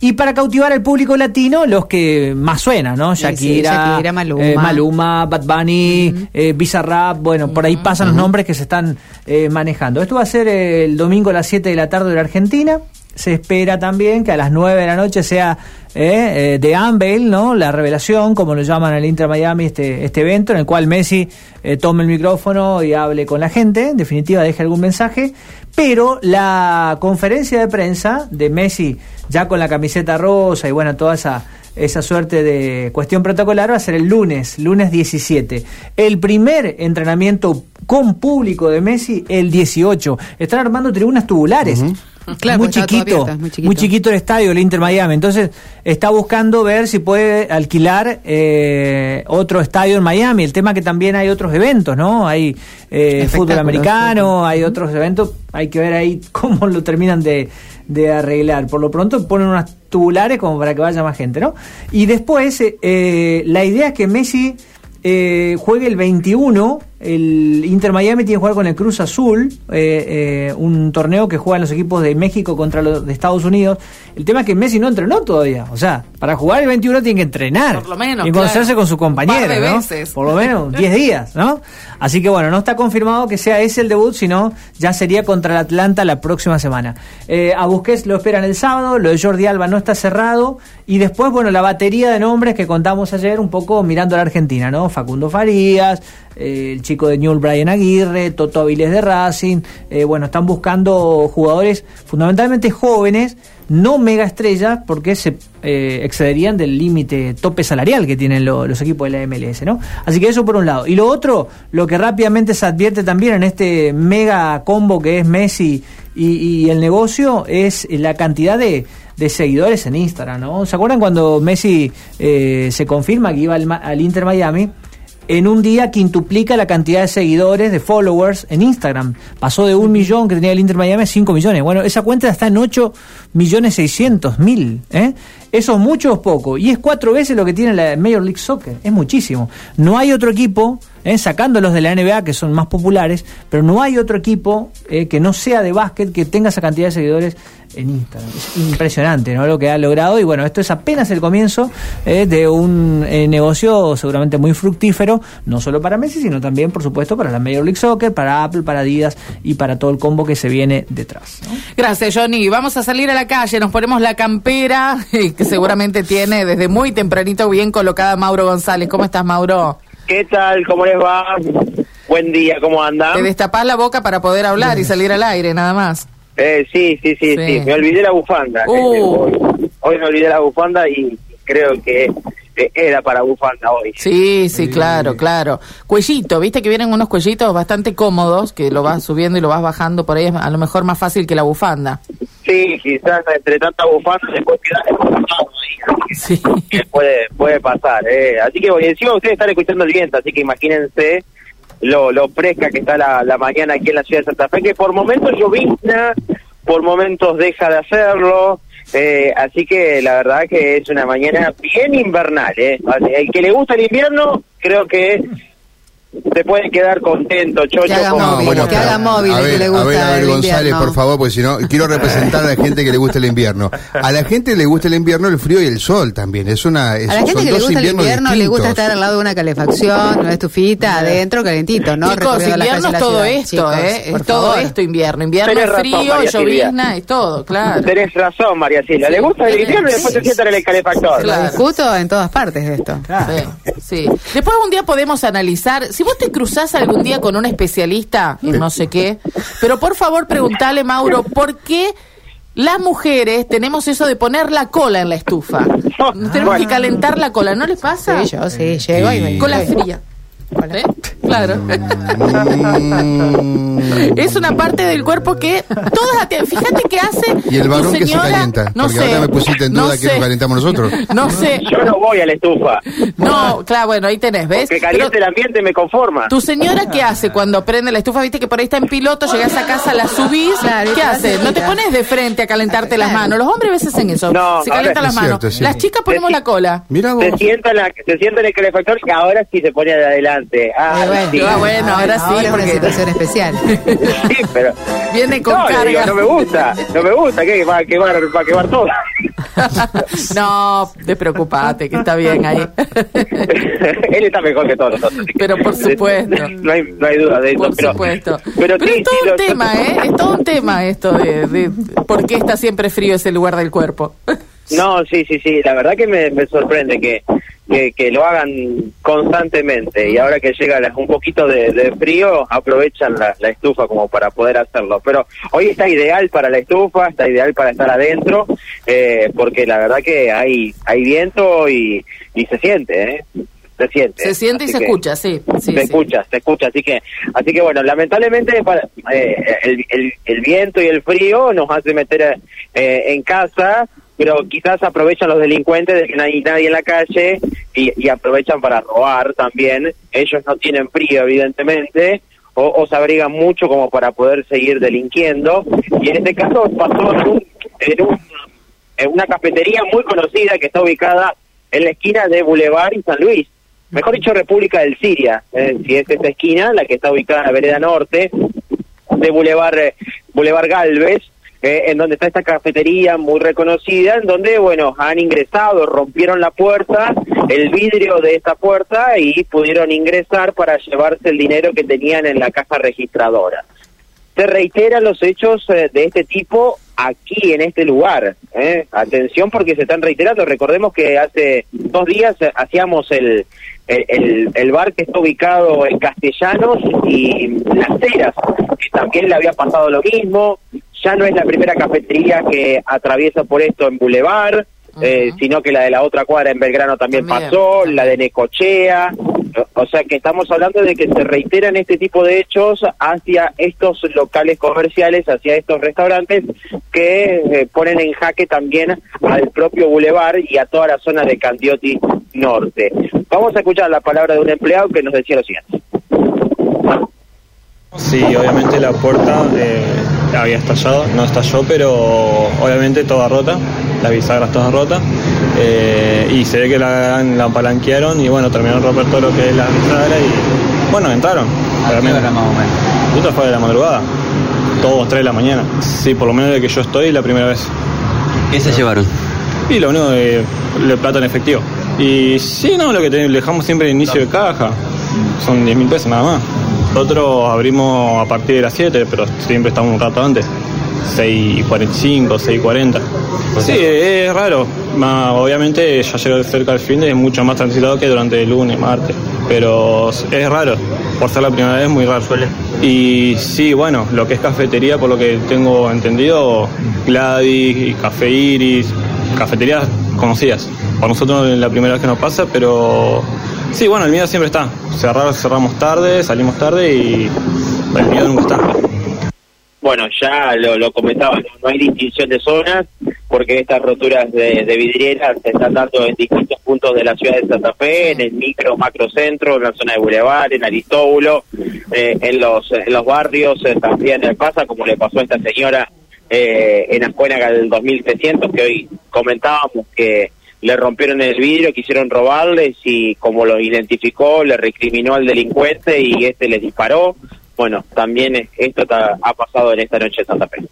Y para cautivar al público latino, los que más suenan, ¿no? Sí, sí, Shakira, Shakira, Maluma. eh, Maluma, Bad Bunny, eh, Bizarrap, bueno, por ahí pasan los nombres que se están eh, manejando. Esto va a ser el domingo a las 7 de la tarde de la Argentina. Se espera también que a las 9 de la noche sea eh, eh, The Unveil, ¿no? La revelación, como lo llaman en el Inter Miami, este, este evento, en el cual Messi eh, tome el micrófono y hable con la gente. En definitiva, deje algún mensaje. Pero la conferencia de prensa de Messi, ya con la camiseta rosa y bueno, toda esa esa suerte de cuestión protocolar va a ser el lunes, lunes 17. El primer entrenamiento con público de Messi, el 18. Están armando tribunas tubulares. Claro, muy chiquito, muy chiquito. muy chiquito el estadio, el Inter Miami. Entonces está buscando ver si puede alquilar eh, otro estadio en Miami. El tema que también hay otros eventos, ¿no? Hay eh, fútbol americano, hay otros eventos. Hay que ver ahí cómo lo terminan de, de arreglar. Por lo pronto ponen unas tubulares como para que vaya más gente, ¿no? Y después eh, eh, la idea es que Messi eh, juegue el 21. El Inter Miami tiene que jugar con el Cruz Azul, eh, eh, un torneo que juegan los equipos de México contra los de Estados Unidos. El tema es que Messi no entrenó todavía. O sea, para jugar el 21 tiene que entrenar. Por lo menos, Y conocerse claro. con su compañero. Un par de ¿no? veces. Por lo menos 10 días, ¿no? Así que bueno, no está confirmado que sea ese el debut, sino ya sería contra el Atlanta la próxima semana. Eh, a Busquets lo esperan el sábado, lo de Jordi Alba no está cerrado. Y después, bueno, la batería de nombres que contamos ayer, un poco mirando a la Argentina, ¿no? Facundo Farías, el chico de Newell Brian Aguirre, Toto Avilés de Racing. eh, bueno, están buscando jugadores fundamentalmente jóvenes, no mega estrellas, porque se eh, excederían del límite tope salarial que tienen lo- los equipos de la MLS, ¿no? Así que eso por un lado. Y lo otro, lo que rápidamente se advierte también en este mega combo que es Messi y, el negocio, es la cantidad de seguidores en Instagram, ¿no? ¿Se acuerdan cuando Messi eh, se confirma que iba al Inter Miami? En un día quintuplica la cantidad de seguidores, de followers en Instagram. Pasó de un millón que tenía el Inter Miami a 5 millones. Bueno, esa cuenta está en 8 millones 600 mil. ¿eh? Eso es mucho o poco. Y es cuatro veces lo que tiene la Major League Soccer. Es muchísimo. No hay otro equipo, ¿eh? sacando los de la NBA que son más populares, pero no hay otro equipo eh, que no sea de básquet que tenga esa cantidad de seguidores en Instagram. Es impresionante ¿no? lo que ha logrado y bueno, esto es apenas el comienzo eh, de un eh, negocio seguramente muy fructífero, no solo para Messi, sino también, por supuesto, para la Major League Soccer, para Apple, para Adidas y para todo el combo que se viene detrás. Gracias, Johnny. Vamos a salir a la calle, nos ponemos la campera, que seguramente tiene desde muy tempranito bien colocada Mauro González. ¿Cómo estás, Mauro? ¿Qué tal? ¿Cómo les va? Buen día, ¿cómo andan? Te destapás la boca para poder hablar y salir al aire, nada más. Eh, sí, sí, sí, Sí. sí, me olvidé la bufanda. Uh. Eh, hoy, hoy me olvidé la bufanda y creo que eh, era para bufanda hoy. Sí, sí, claro, claro. Cuellito, viste que vienen unos cuellitos bastante cómodos, que lo vas subiendo y lo vas bajando por ahí, es a lo mejor más fácil que la bufanda. Sí, quizás entre tanta bufanda después queda. Sí. Que puede, puede pasar. Eh. Así que encima ustedes están escuchando el viento, así que imagínense lo, lo fresca que está la, la mañana aquí en la ciudad de Santa Fe, que por momentos llovizna, por momentos deja de hacerlo. Eh, así que la verdad que es una mañana bien invernal. Eh. El que le gusta el invierno, creo que se puede quedar contento, Chocho. Que haga con- móvil, que con- haga móvil, a el que ver, le a gusta ver, a ver, el González, invierno. por favor, porque si no, quiero representar a la gente que le gusta el invierno. A la gente le gusta el invierno, el frío y el sol también. Es una, es- A la gente son que le gusta el invierno le gusta distintos. estar al lado de una calefacción, una estufita, adentro, calentito, ¿no? Chicos, invierno es todo esto, Chicos, ¿eh? Es todo favor. esto invierno. Invierno Tenés razón, frío, llovizna, es todo, claro. Tenés razón, María Silvia. Le gusta el invierno y después se sientan en el calefactor. Claro. Discuto en todas partes de esto. Sí, sí. Después un día podemos analizar, si vos te cruzás algún día con un especialista en no sé qué, pero por favor preguntale, Mauro, ¿por qué las mujeres tenemos eso de poner la cola en la estufa? Tenemos que calentar la cola, ¿no les pasa? Sí, yo sí, llego y me... Cola fría. ¿Eh? Claro. Mm. es una parte del cuerpo que todas te- fíjate que hace Y el tu varón que se señora- calienta. no porque sé, ahora me pusiste en duda no que nos calentamos nosotros. no sé Yo no voy a la estufa. no claro bueno ahí tenés ves Que caliente Pero- el ambiente me conforma. ¿Tu señora qué hace cuando prende la estufa? Viste que por ahí está en piloto, llegas a casa, la subís. Claro, ¿Qué haces No te pones de frente a calentarte las manos. Los hombres a veces hacen eso. No, se calientan las manos. cierto, sí. Las chicas ponemos la cola. Mira vos. Se sienta, en la, se sienta en el calefactor y ahora sí se pone de adelante. Ah, bueno, sí. Ah, bueno, ahora sí, es una porque- situación especial. Sí, pero... Viene con no, carga. digo, no me gusta, no me gusta, que va a quemar, va a quemar todo. no, despreocupate, que está bien ahí. Él está mejor que todos nosotros. Pero por supuesto. No hay, no hay duda de eso. Por pero, supuesto. Pero, Pero, sí, es todo sí, un lo- tema, ¿eh? Es todo un tema esto de, de por qué está siempre frío ese lugar del cuerpo. No, sí, sí, sí. La verdad que me, me sorprende que, que, que lo hagan constantemente y ahora que llega la- un poquito de, de frío aprovechan la, la estufa como para poder hacerlo. Pero hoy está ideal para la estufa, está ideal para estar adentro eh, porque la verdad que hay hay viento y, y se siente, ¿eh? Se siente. Se siente y se escucha, sí. sí, se sí. escucha, se escucha, así que, así que bueno, lamentablemente para, eh, el, el- el viento y el frío nos hace meter eh, en casa, pero quizás aprovechan los delincuentes de que no hay nadie en la calle y, aprovechan para robar también. Ellos no tienen frío, evidentemente, o, o se abrigan mucho como para poder seguir delinquiendo. Y en este caso pasó en, un- en un- en una cafetería muy conocida que está ubicada en la esquina de Boulevard y San Luis mejor dicho República del Siria, eh, si es esta esquina, la que está ubicada en la vereda norte de Boulevard, eh, Boulevard Galvez, eh, en donde está esta cafetería muy reconocida, en donde, bueno, han ingresado, rompieron la puerta, el vidrio de esta puerta y pudieron ingresar para llevarse el dinero que tenían en la caja registradora se reiteran los hechos eh, de este tipo aquí en este lugar. ¿eh? Atención porque se están reiterando. Recordemos que hace dos días eh, hacíamos el, el, el- bar que está ubicado en Castellanos y Las Heras, que también le había pasado lo mismo. Ya no es la primera cafetería que atraviesa por esto en Boulevard. eh, sino que la de la otra cuadra en Belgrano también, También, pasó, la de Necochea, o sea que estamos hablando de que se reiteran este tipo de hechos hacia estos locales comerciales, hacia estos restaurantes que eh, ponen en jaque también al propio bulevar y a toda la zona de Candioti Norte. Vamos a escuchar la palabra de un empleado que nos decía lo siguiente. Sí, obviamente la puerta eh, había estallado, no estalló, pero obviamente toda rota, las bisagras todas rotas, eh, y se ve que la, la apalanquearon y bueno, terminaron de romper todo lo que es la bisagra y bueno, entraron. obviamente. Esto fue de la madrugada, todos 3 de la mañana. Sí, por lo menos de que yo estoy la primera vez. ¿Qué se llevaron? Y lo único de, plata en efectivo. Y sí, no, lo que te- dejamos siempre en inicio de caja. Son 10 mil pesos nada más. Nosotros abrimos a partir de las 7, pero siempre estamos un rato antes. 6.45, 6.40. Sí, es raro. Obviamente ya llega cerca del fin de es mucho más transitado que durante el lunes, martes. Pero es raro. Por ser la primera vez, muy raro. Y sí, bueno, lo que es cafetería, por lo que tengo entendido, Gladys, Café Iris, cafeterías conocidas. Para nosotros es la primera vez que nos pasa, pero sí, bueno, el miedo siempre está. Cerrar, cerramos tarde, salimos tarde y el miedo nunca está. Bueno, ya lo, lo comentaba, no, hay distinción de zonas porque estas roturas de, de vidrieras se están dando en distintos puntos de la ciudad de Santa Fe, en el micro, macro centro, en la zona de Boulevard, en Aristóbulo, eh, en los en los barrios eh, también pasa, como le pasó a esta señora eh, en Ascuénaga del 2300, que hoy comentábamos que le rompieron el vidrio, quisieron robarles y como lo identificó, le recriminó al delincuente y este les disparó. Bueno, también esto ha pasado en esta noche en Santa Fe.